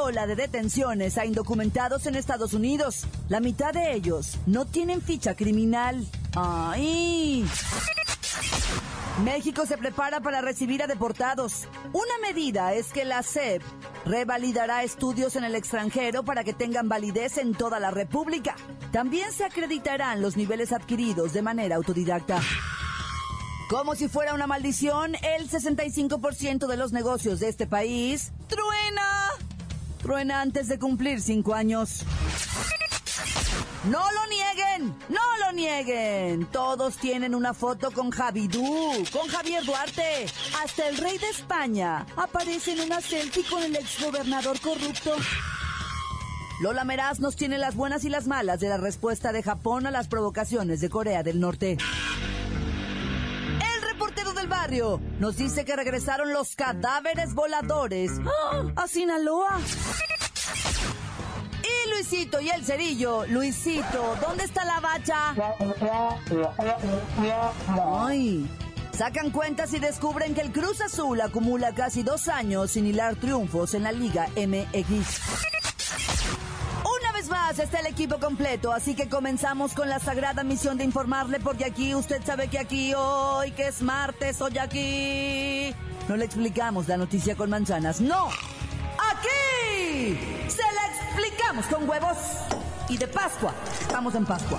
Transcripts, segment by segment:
ola de detenciones a indocumentados en Estados Unidos. La mitad de ellos no tienen ficha criminal. ¡Ay! México se prepara para recibir a deportados. Una medida es que la SEP revalidará estudios en el extranjero para que tengan validez en toda la República. También se acreditarán los niveles adquiridos de manera autodidacta. Como si fuera una maldición, el 65% de los negocios de este país. Antes de cumplir cinco años. No lo nieguen, no lo nieguen. Todos tienen una foto con Javidú, con Javier Duarte. Hasta el rey de España aparece en una selfie con el exgobernador corrupto. Lola Meraz nos tiene las buenas y las malas de la respuesta de Japón a las provocaciones de Corea del Norte. Nos dice que regresaron los cadáveres voladores a Sinaloa. Y Luisito y el cerillo. Luisito, ¿dónde está la bacha? Ay. Sacan cuentas y descubren que el Cruz Azul acumula casi dos años sin hilar triunfos en la Liga MX. Está el equipo completo, así que comenzamos con la sagrada misión de informarle, porque aquí usted sabe que aquí hoy, que es martes, hoy aquí. No le explicamos la noticia con manzanas, no. Aquí se la explicamos con huevos. Y de Pascua, estamos en Pascua.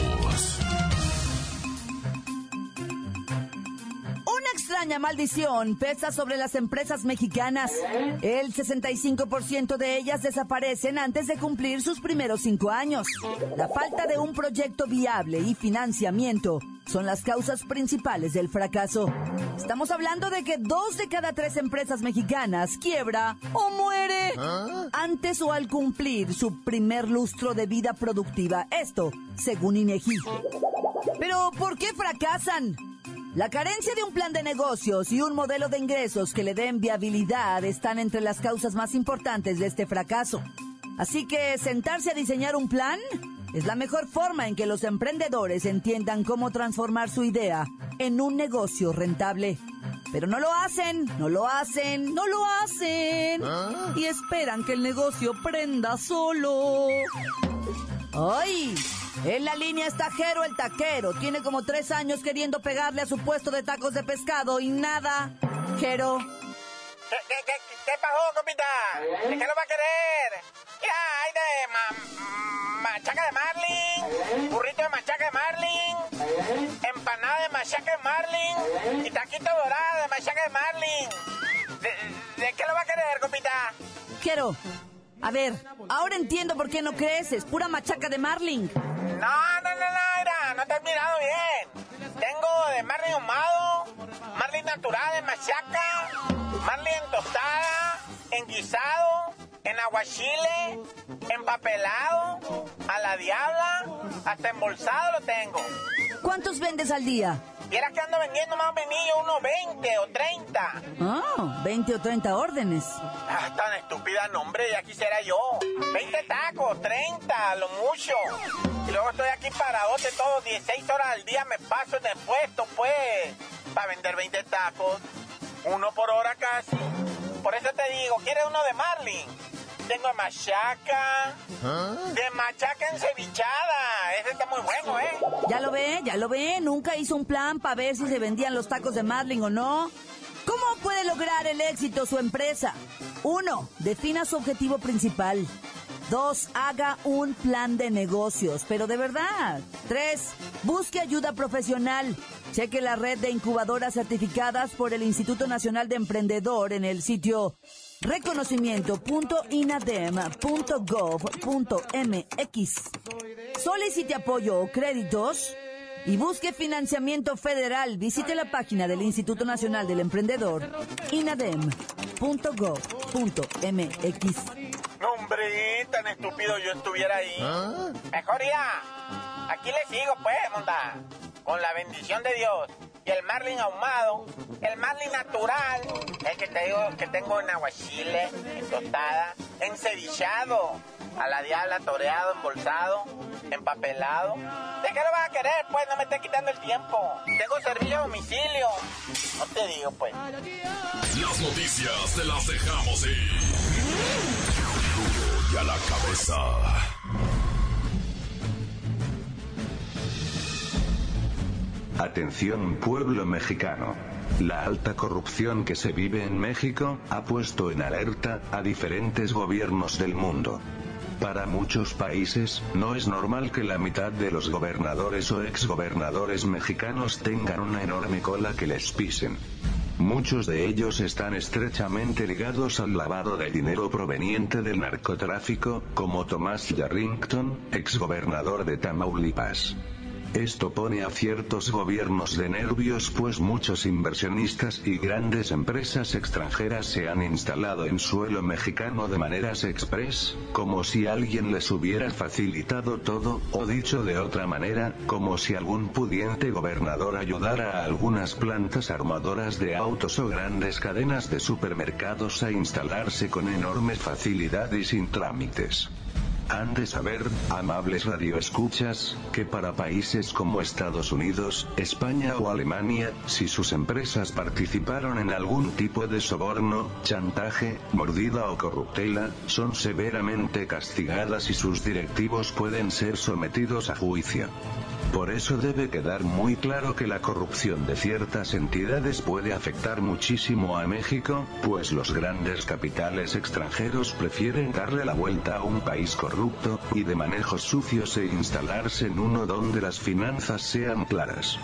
Extraña maldición pesa sobre las empresas mexicanas. El 65% de ellas desaparecen antes de cumplir sus primeros cinco años. La falta de un proyecto viable y financiamiento son las causas principales del fracaso. Estamos hablando de que dos de cada tres empresas mexicanas quiebra o muere antes o al cumplir su primer lustro de vida productiva. Esto, según INEGI. Pero, ¿por qué fracasan? La carencia de un plan de negocios y un modelo de ingresos que le den viabilidad están entre las causas más importantes de este fracaso. Así que sentarse a diseñar un plan es la mejor forma en que los emprendedores entiendan cómo transformar su idea en un negocio rentable. Pero no lo hacen, no lo hacen, no lo hacen. Y esperan que el negocio prenda solo. ¡Ay! En la línea está Jero el taquero. Tiene como tres años queriendo pegarle a su puesto de tacos de pescado y nada. Jero. ¿Qué, qué, qué, qué pasó, compita? ¿De qué lo va a querer? Mira, hay de ma- machaca de marlin, burrito de machaca de marlin, empanada de machaca de marlin y taquito dorado de machaca de marlin. ¿De, de qué lo va a querer, compita? Jero. A ver, ahora entiendo por qué no creces. Pura machaca de Marlin. No, no, no, no, mira, no te has mirado bien. Tengo de marlin ahumado, marlin natural de machaca, marlin en tostada, en guisado, en aguachile, empapelado, a la diabla, hasta embolsado lo tengo. ¿Cuántos vendes al día? Vieras que ando vendiendo más o menos unos 20 o 30. Ah, 20 o 30 órdenes. Ah, tan estúpida, no, hombre, ya quisiera yo. 20 tacos, 30, lo mucho. Y luego estoy aquí paradote todos 16 horas al día, me paso en el puesto, pues, para vender 20 tacos. Uno por hora casi. Por eso te digo, ¿quieres uno de Marlin? Tengo machaca, de machaca encevichada. Ese está muy bueno, ¿eh? Ya lo ve, ya lo ve. Nunca hizo un plan para ver si se vendían los tacos de Marlin o no. ¿Cómo puede lograr el éxito su empresa? Uno, defina su objetivo principal. Dos, haga un plan de negocios, pero de verdad. Tres, busque ayuda profesional. Cheque la red de incubadoras certificadas por el Instituto Nacional de Emprendedor en el sitio reconocimiento.inadem.gov.mx. Solicite apoyo o créditos y busque financiamiento federal. Visite la página del Instituto Nacional del Emprendedor, inadem.gov.mx. No, hombre, tan estúpido yo estuviera ahí. ¿Ah? Mejor ya. Aquí le sigo, pues, monta. Con la bendición de Dios. Y el marlin ahumado, el marlin natural, el que te digo que tengo en aguachile, en tostada, encedillado, a la diabla toreado, embolsado, empapelado. ¿De qué lo vas a querer? Pues no me estés quitando el tiempo. Tengo servicio a domicilio. No te digo, pues. Las noticias te las dejamos ir. y a la cabeza. Atención pueblo mexicano. La alta corrupción que se vive en México ha puesto en alerta a diferentes gobiernos del mundo. Para muchos países, no es normal que la mitad de los gobernadores o exgobernadores mexicanos tengan una enorme cola que les pisen. Muchos de ellos están estrechamente ligados al lavado de dinero proveniente del narcotráfico, como Tomás Yarrington, exgobernador de Tamaulipas. Esto pone a ciertos gobiernos de nervios pues muchos inversionistas y grandes empresas extranjeras se han instalado en suelo mexicano de maneras express, como si alguien les hubiera facilitado todo, o dicho de otra manera, como si algún pudiente gobernador ayudara a algunas plantas armadoras de autos o grandes cadenas de supermercados a instalarse con enorme facilidad y sin trámites. Han de saber, amables radioescuchas, que para países como Estados Unidos, España o Alemania, si sus empresas participaron en algún tipo de soborno, chantaje, mordida o corruptela, son severamente castigadas y sus directivos pueden ser sometidos a juicio. Por eso debe quedar muy claro que la corrupción de ciertas entidades puede afectar muchísimo a México, pues los grandes capitales extranjeros prefieren darle la vuelta a un país corrupto, y de manejos sucios e instalarse en uno donde las finanzas sean claras.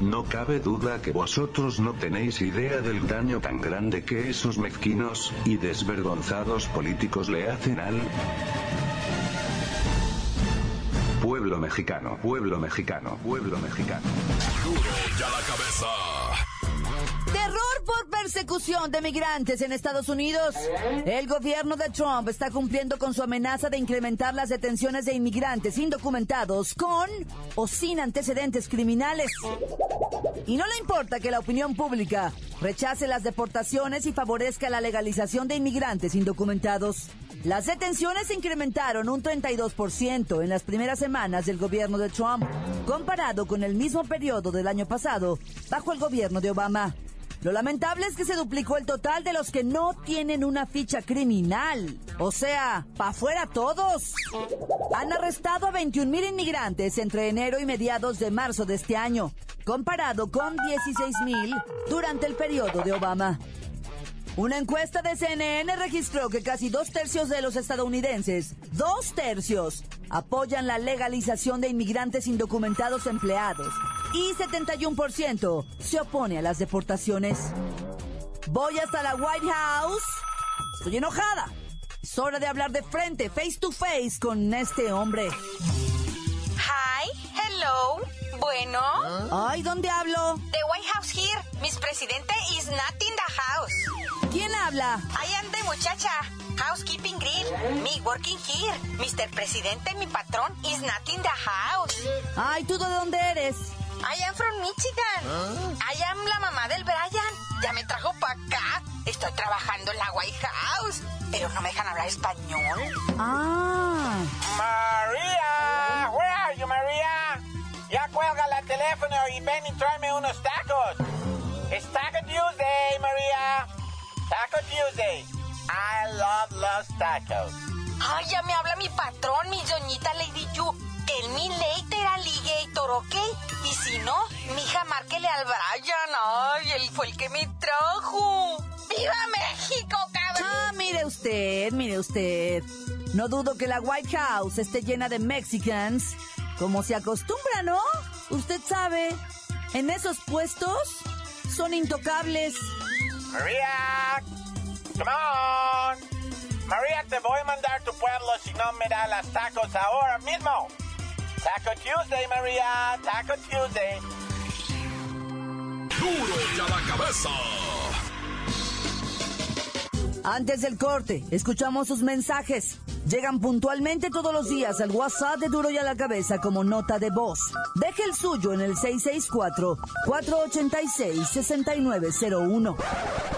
No cabe duda que vosotros no tenéis idea del daño tan grande que esos mezquinos, y desvergonzados políticos le hacen al Pueblo mexicano, pueblo mexicano, pueblo mexicano. Duro la cabeza. Terror por persecución de migrantes en Estados Unidos. El gobierno de Trump está cumpliendo con su amenaza de incrementar las detenciones de inmigrantes indocumentados con o sin antecedentes criminales. Y no le importa que la opinión pública rechace las deportaciones y favorezca la legalización de inmigrantes indocumentados. Las detenciones se incrementaron un 32% en las primeras semanas del gobierno de Trump, comparado con el mismo periodo del año pasado, bajo el gobierno de Obama. Lo lamentable es que se duplicó el total de los que no tienen una ficha criminal. O sea, pa' fuera todos. Han arrestado a 21 mil inmigrantes entre enero y mediados de marzo de este año, comparado con 16 mil durante el periodo de Obama. Una encuesta de CNN registró que casi dos tercios de los estadounidenses, dos tercios, apoyan la legalización de inmigrantes indocumentados empleados y 71% se opone a las deportaciones. Voy hasta la White House. Estoy enojada. Es hora de hablar de frente, face to face, con este hombre. Hi, hello. Bueno. Ay, ¿dónde hablo? The White House here. Miss Presidente is not in the house. ¿Quién habla? I am the muchacha. Housekeeping grill. Me working here. Mr. Presidente, mi patrón, is not in the house. Ay, ¿tú de dónde eres? I am from Michigan. I am la mamá del Brian. Ya me trajo para acá. Estoy trabajando en la White House, pero no me dejan hablar español. Ah. María, where are you, María? Ya cuelga el teléfono y ven y tráeme unos tacos. It's Taco Tuesday, María. Taco Tuesday. I love los tacos. Ay, ya me habla mi patrón, mi doñita Lady Yu. El mi later alligator, ¿ok? Y si no, mija, márquele al Brian. Ay, él fue el que me trajo. ¡Viva México, cabrón! Ah, mire usted, mire usted. No dudo que la White House esté llena de Mexicans, como se acostumbra, ¿no? Usted sabe, en esos puestos son intocables. María, Come on. María, te voy a mandar a tu pueblo si no me da las tacos ahora mismo. Taco Tuesday, María. Taco Tuesday. Duro y a la cabeza. Antes del corte, escuchamos sus mensajes. Llegan puntualmente todos los días al WhatsApp de Duro y a la Cabeza como nota de voz. Deje el suyo en el 664-486-6901.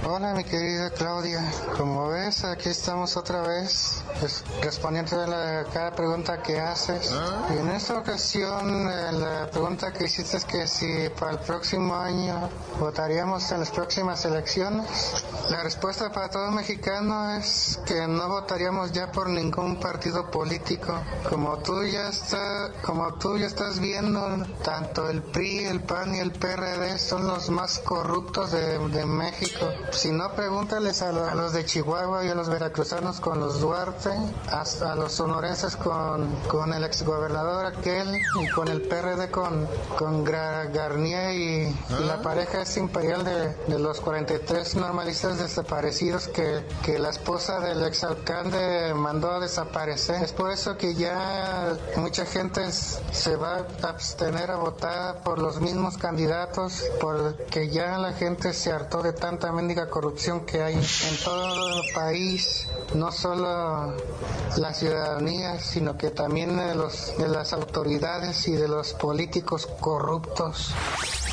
Hola mi querida Claudia, como ves aquí estamos otra vez pues, respondiendo a la- cada pregunta que haces. Y en esta ocasión eh, la pregunta que hiciste es que si para el próximo año votaríamos en las próximas elecciones. La respuesta para todo mexicano es que no votaríamos ya por ningún partido político. Como tú ya está, como tú ya estás viendo, tanto el PRI, el PAN y el PRD son los más corruptos de, de México. Si no, pregúntales a, lo- a los de Chihuahua y a los veracruzanos con los Duarte, hasta a los sonorenses con, con el exgobernador aquel y con el PRD con, con Garnier y, y la pareja es imperial de, de los 43 normalistas desaparecidos que, que la esposa del exalcalde mandó a desaparecer. Es por eso que ya mucha gente se va a abstener a votar por los mismos candidatos porque ya la gente se hartó de tanta mendiga corrupción que hay en todo el país, no solo la ciudadanía, sino que también de, los, de las autoridades y de los políticos corruptos.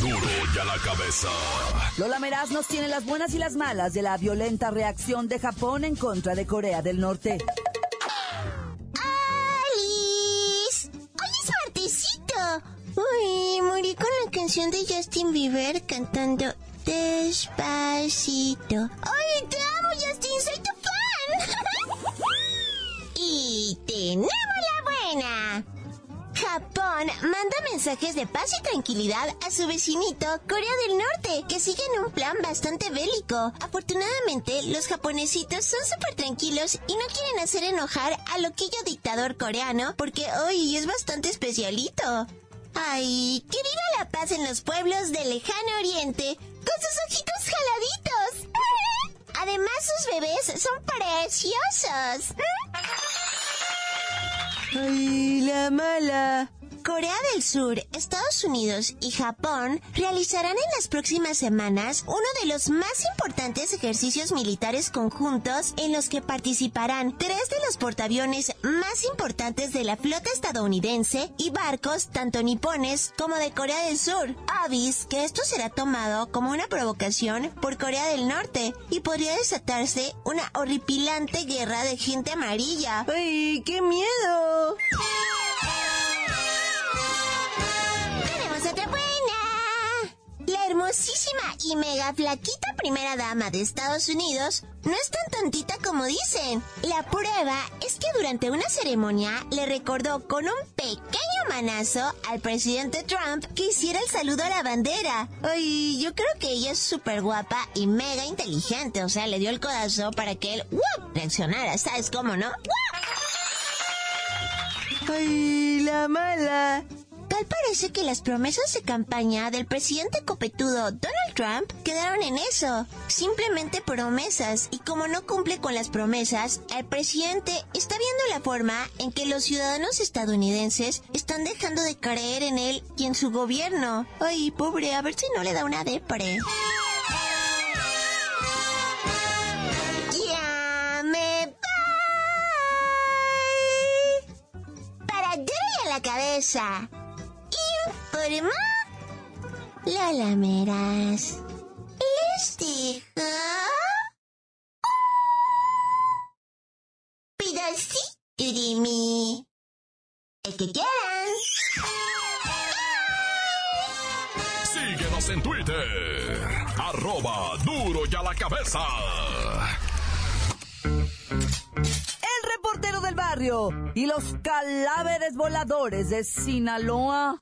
Duro y a la cabeza. Lola Meraz nos tiene las buenas y las malas de la violenta reacción de Japón en contra de Corea del Norte. ¡Alice! ¡Hoy es martesito! Uy, morí con la canción de Justin Bieber cantando Despacito. Manda mensajes de paz y tranquilidad a su vecinito Corea del Norte, que siguen un plan bastante bélico. Afortunadamente, los japonesitos son súper tranquilos y no quieren hacer enojar al loquillo dictador coreano, porque hoy es bastante especialito. Ay, quiero ir a la paz en los pueblos del lejano oriente, con sus ojitos jaladitos. Además, sus bebés son preciosos. ¡Ay, la mala! Corea del Sur, Estados Unidos y Japón realizarán en las próximas semanas uno de los más importantes ejercicios militares conjuntos en los que participarán tres de los portaaviones más importantes de la flota estadounidense y barcos tanto nipones como de Corea del Sur. Avis que esto será tomado como una provocación por Corea del Norte y podría desatarse una horripilante guerra de gente amarilla. ¡Ay, qué miedo! Hermosísima y mega flaquita primera dama de Estados Unidos no es tan tontita como dicen. La prueba es que durante una ceremonia le recordó con un pequeño manazo al presidente Trump que hiciera el saludo a la bandera. Ay, yo creo que ella es súper guapa y mega inteligente, o sea, le dio el codazo para que él reaccionara, ¿sabes cómo, no? ¡Ay, la mala! Parece que las promesas de campaña del presidente copetudo Donald Trump quedaron en eso, simplemente promesas, y como no cumple con las promesas, el presidente está viendo la forma en que los ciudadanos estadounidenses están dejando de creer en él y en su gobierno. Ay, pobre, a ver si no le da una depre. Cabeza. Doraemon. Lola Meras. Les dejo... Pedacito de mí. El que quieran. Síguenos en Twitter. Arroba duro y a la cabeza. El reportero del barrio y los cadáveres voladores de Sinaloa.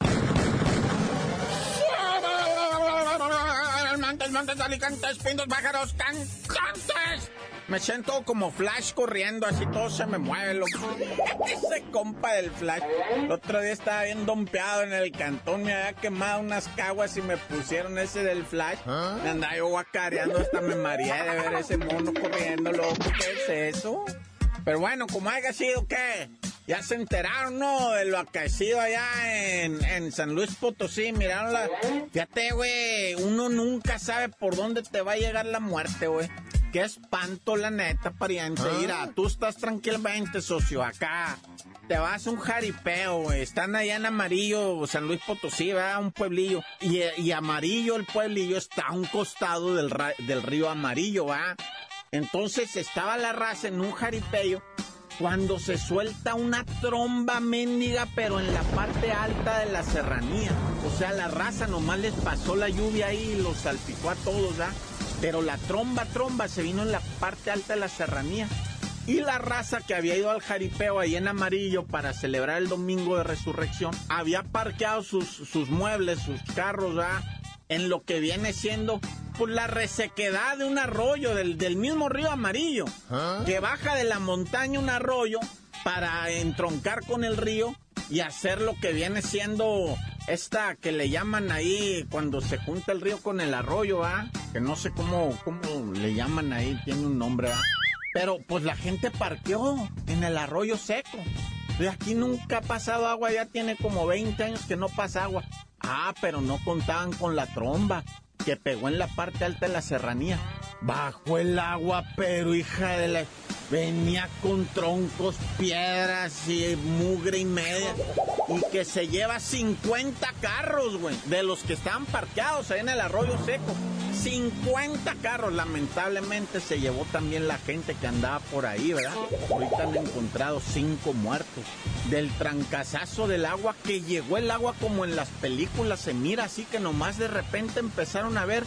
Montes, alicantes, pintos, pájaros, cantantes. Me siento como Flash corriendo, así todo se me mueve, loco. Ese compa del Flash. El otro día estaba bien dompeado en el cantón, me había quemado unas caguas y me pusieron ese del Flash. Me andaba yo guacareando, hasta me mareé de ver ese mono corriendo, loco. ¿Qué es eso? Pero bueno, como haya sido, ¿qué? Ya se enteraron, ¿no? De lo acaecido allá en, en San Luis Potosí. Miraron la. Fíjate, güey. Uno nunca sabe por dónde te va a llegar la muerte, güey. Qué espanto, la neta, pariente. Mira, tú estás tranquilamente, socio, acá. Te vas a un jaripeo, güey. Están allá en Amarillo, San Luis Potosí, ¿verdad? Un pueblillo. Y, y Amarillo, el pueblillo, está a un costado del, ra- del río Amarillo, ¿va? Entonces estaba la raza en un jaripeo cuando se suelta una tromba mendiga, pero en la parte alta de la serranía. O sea, la raza nomás les pasó la lluvia ahí y los salpicó a todos, ¿ah? Pero la tromba, tromba se vino en la parte alta de la serranía. Y la raza que había ido al jaripeo ahí en amarillo para celebrar el domingo de resurrección, había parqueado sus, sus muebles, sus carros, ¿ah? en lo que viene siendo pues, la resequedad de un arroyo, del, del mismo río amarillo, que baja de la montaña un arroyo para entroncar con el río y hacer lo que viene siendo esta que le llaman ahí cuando se junta el río con el arroyo, ¿ah? Que no sé cómo, cómo le llaman ahí, tiene un nombre, ¿ah? Pero pues la gente parqueó en el arroyo seco. De aquí nunca ha pasado agua, ya tiene como 20 años que no pasa agua. Ah, pero no contaban con la tromba que pegó en la parte alta de la serranía. Bajó el agua, pero hija de la... Venía con troncos, piedras y mugre y media. Y que se lleva 50 carros, güey, de los que estaban parqueados ahí en el arroyo seco. 50 carros, lamentablemente se llevó también la gente que andaba por ahí, ¿verdad? Ahorita han encontrado cinco muertos. Del trancazazo del agua que llegó el agua como en las películas se mira así que nomás de repente empezaron a ver,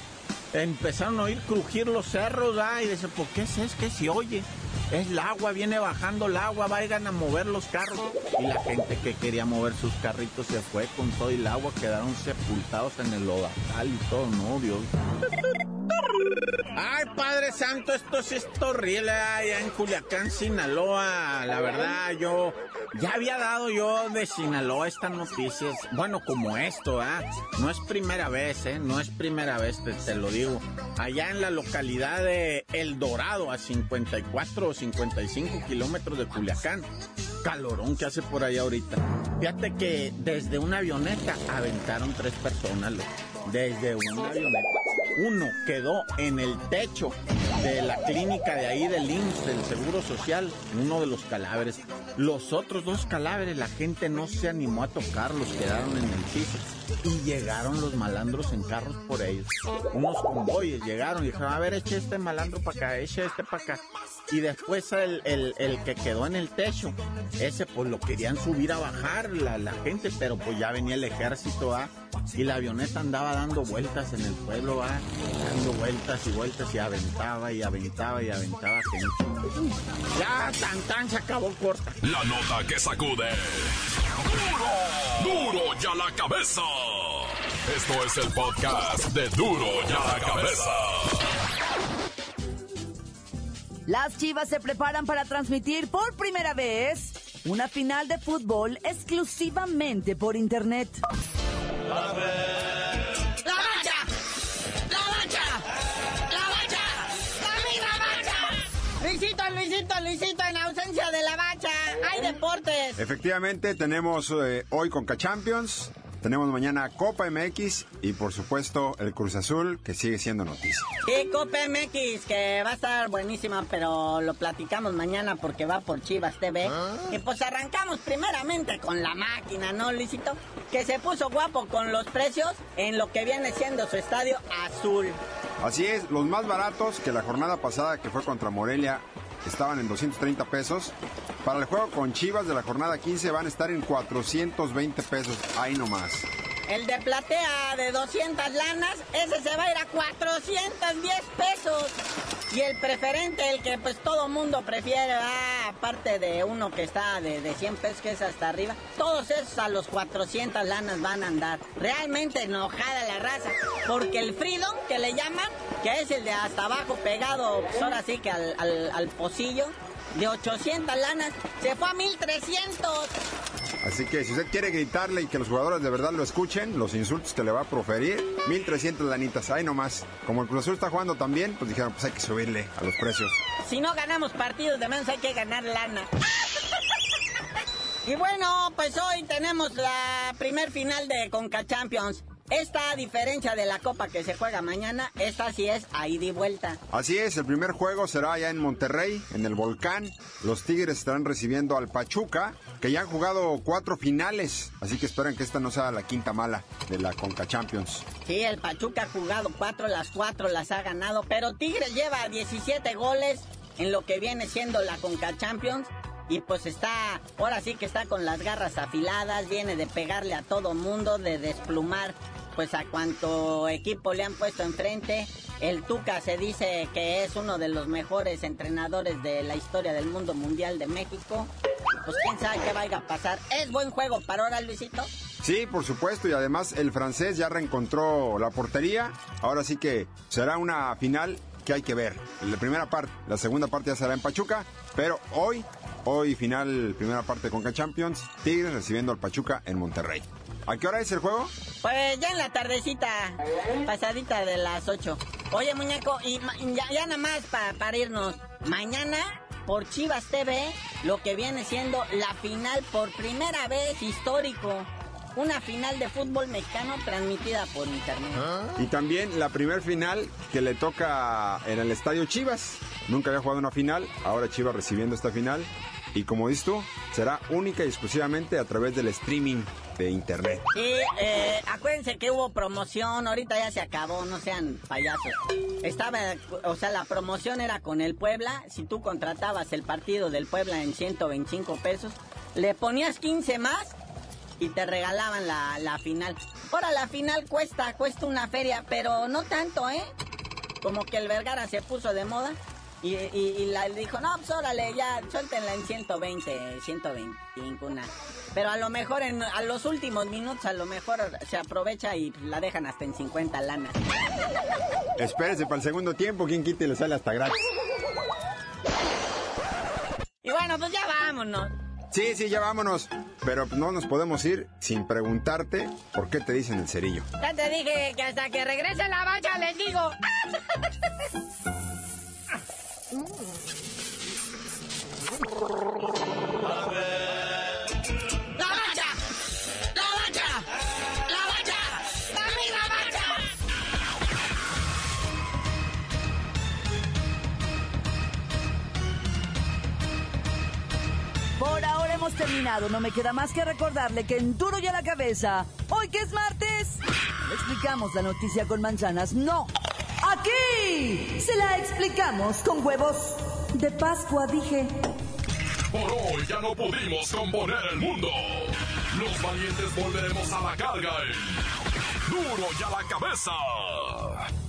empezaron a oír crujir los cerros, ¿ah? Y dice, ¿por qué es? Que se oye. Es el agua, viene bajando el agua, vayan a mover los carros. Y la gente que quería mover sus carritos se fue con todo el agua, quedaron sepultados en el lodazal y todo, no, Dios. Ay, Padre Santo, esto sí es horrible allá en Culiacán, Sinaloa. La verdad, yo ya había dado yo de Sinaloa estas noticias. Bueno, como esto, ¿ah? No es primera vez, ¿eh? No es primera vez, te, lo digo. Allá en la localidad de El Dorado, a 54 o 55 kilómetros de Culiacán. Calorón que hace por allá ahorita. Fíjate que desde una avioneta aventaron tres personas, loco. Desde una avioneta. Uno quedó en el techo de la clínica de ahí del IMSS, del Seguro Social, uno de los cadáveres. Los otros dos cadáveres, la gente no se animó a tocarlos, quedaron en el piso. Y llegaron los malandros en carros por ellos. Unos convoyes llegaron y dijeron, a ver, eche este malandro para acá, eche este para acá. Y después el, el- el que quedó en el techo, ese pues lo querían subir a bajar la, la gente, pero pues ya venía el ejército, ¿ah? Y la avioneta andaba dando vueltas en el pueblo, ¿ah? Dando vueltas y vueltas y aventaba y aventaba y aventaba gente. Ya, tan tan se acabó corta. La nota que sacude. ¡Duro! ¡Duro ya la cabeza! Esto es el podcast de Duro ya la cabeza. Las Chivas se preparan para transmitir por primera vez una final de fútbol exclusivamente por internet. ¡La mancha! ¡La mancha! ¡La mancha! ¡La misma mancha! Luisito, Luisito, Luisito, en ausencia de la bacha, hay deportes. Efectivamente, tenemos eh, hoy Conca Champions, tenemos mañana Copa MX y por supuesto el Cruz Azul, que sigue siendo noticia. Y Copa MX, que va a estar buenísima, pero lo platicamos mañana porque va por Chivas TV. Y pues arrancamos primeramente con la máquina, ¿no, Luisito? Que se puso guapo con los precios en lo que viene siendo su estadio azul. Así es, los más baratos que la jornada pasada que fue contra Morelia estaban en 230 pesos. Para el juego con Chivas de la jornada 15 van a estar en 420 pesos, ahí nomás. El de platea de 200 lanas, ese se va a ir a 410 pesos. Y el preferente, el que pues todo mundo prefiere, ah, aparte de uno que está de, de 100 pesos, que es hasta arriba, todos esos a los 400 lanas van a andar. Realmente enojada la raza, porque el Freedom, que le llaman, que es el de hasta abajo pegado, pues ahora sí que al, al, al pocillo, de 800 lanas, se fue a 1300. Así que si usted quiere gritarle y que los jugadores de verdad lo escuchen, los insultos que le va a proferir, 1300 lanitas, ahí nomás. Como el Cruz Azul está jugando también, pues dijeron, pues hay que subirle a los precios. Si no ganamos partidos de menos hay que ganar lana. Y bueno, pues hoy tenemos la primer final de Conca Champions. Esta, a diferencia de la copa que se juega mañana, esta sí es ahí de vuelta. Así es, el primer juego será allá en Monterrey, en el Volcán. Los Tigres estarán recibiendo al Pachuca, que ya han jugado cuatro finales. Así que esperen que esta no sea la quinta mala de la Conca Champions. Sí, el Pachuca ha jugado cuatro, las cuatro las ha ganado, pero Tigres lleva 17 goles en lo que viene siendo la Conca Champions. Y pues está, ahora sí que está con las garras afiladas, viene de pegarle a todo mundo, de desplumar pues a cuanto equipo le han puesto enfrente. El Tuca se dice que es uno de los mejores entrenadores de la historia del mundo mundial de México. Pues quién sabe qué vaya a pasar. ¿Es buen juego para ahora, Luisito? Sí, por supuesto, y además el francés ya reencontró la portería. Ahora sí que será una final que hay que ver. La primera parte, la segunda parte ya será en Pachuca, pero hoy, hoy final, primera parte con Champions, Tigres recibiendo al Pachuca en Monterrey. ¿A qué hora es el juego? Pues ya en la tardecita, pasadita de las 8. Oye, muñeco, y ya, ya nada más para irnos. Mañana, por Chivas TV, lo que viene siendo la final por primera vez histórico. Una final de fútbol mexicano transmitida por internet. Y también la primer final que le toca en el estadio Chivas. Nunca había jugado una final, ahora Chivas recibiendo esta final. Y como dices tú, será única y exclusivamente a través del streaming de internet. Sí, eh, acuérdense que hubo promoción, ahorita ya se acabó, no sean payasos. Estaba, o sea, la promoción era con el Puebla, si tú contratabas el partido del Puebla en 125 pesos, le ponías 15 más y te regalaban la, la final. Ahora la final cuesta, cuesta una feria, pero no tanto, ¿eh? Como que el Vergara se puso de moda. Y, y, y la dijo, no, pues órale, ya, suéltenla en 120, 125, una. Pero a lo mejor en a los últimos minutos, a lo mejor se aprovecha y la dejan hasta en 50 lanas. Espérese para el segundo tiempo, quien quite le sale hasta gratis. Y bueno, pues ya vámonos. Sí, sí, ya vámonos. Pero no nos podemos ir sin preguntarte por qué te dicen el cerillo. Ya te dije que hasta que regrese la vaca les digo. terminado. No me queda más que recordarle que en duro y a la cabeza, hoy que es martes, explicamos la noticia con manzanas. No. Aquí se la explicamos con huevos de Pascua, dije. Por hoy ya no pudimos componer el mundo. Los valientes volveremos a la carga. en Duro y a la cabeza.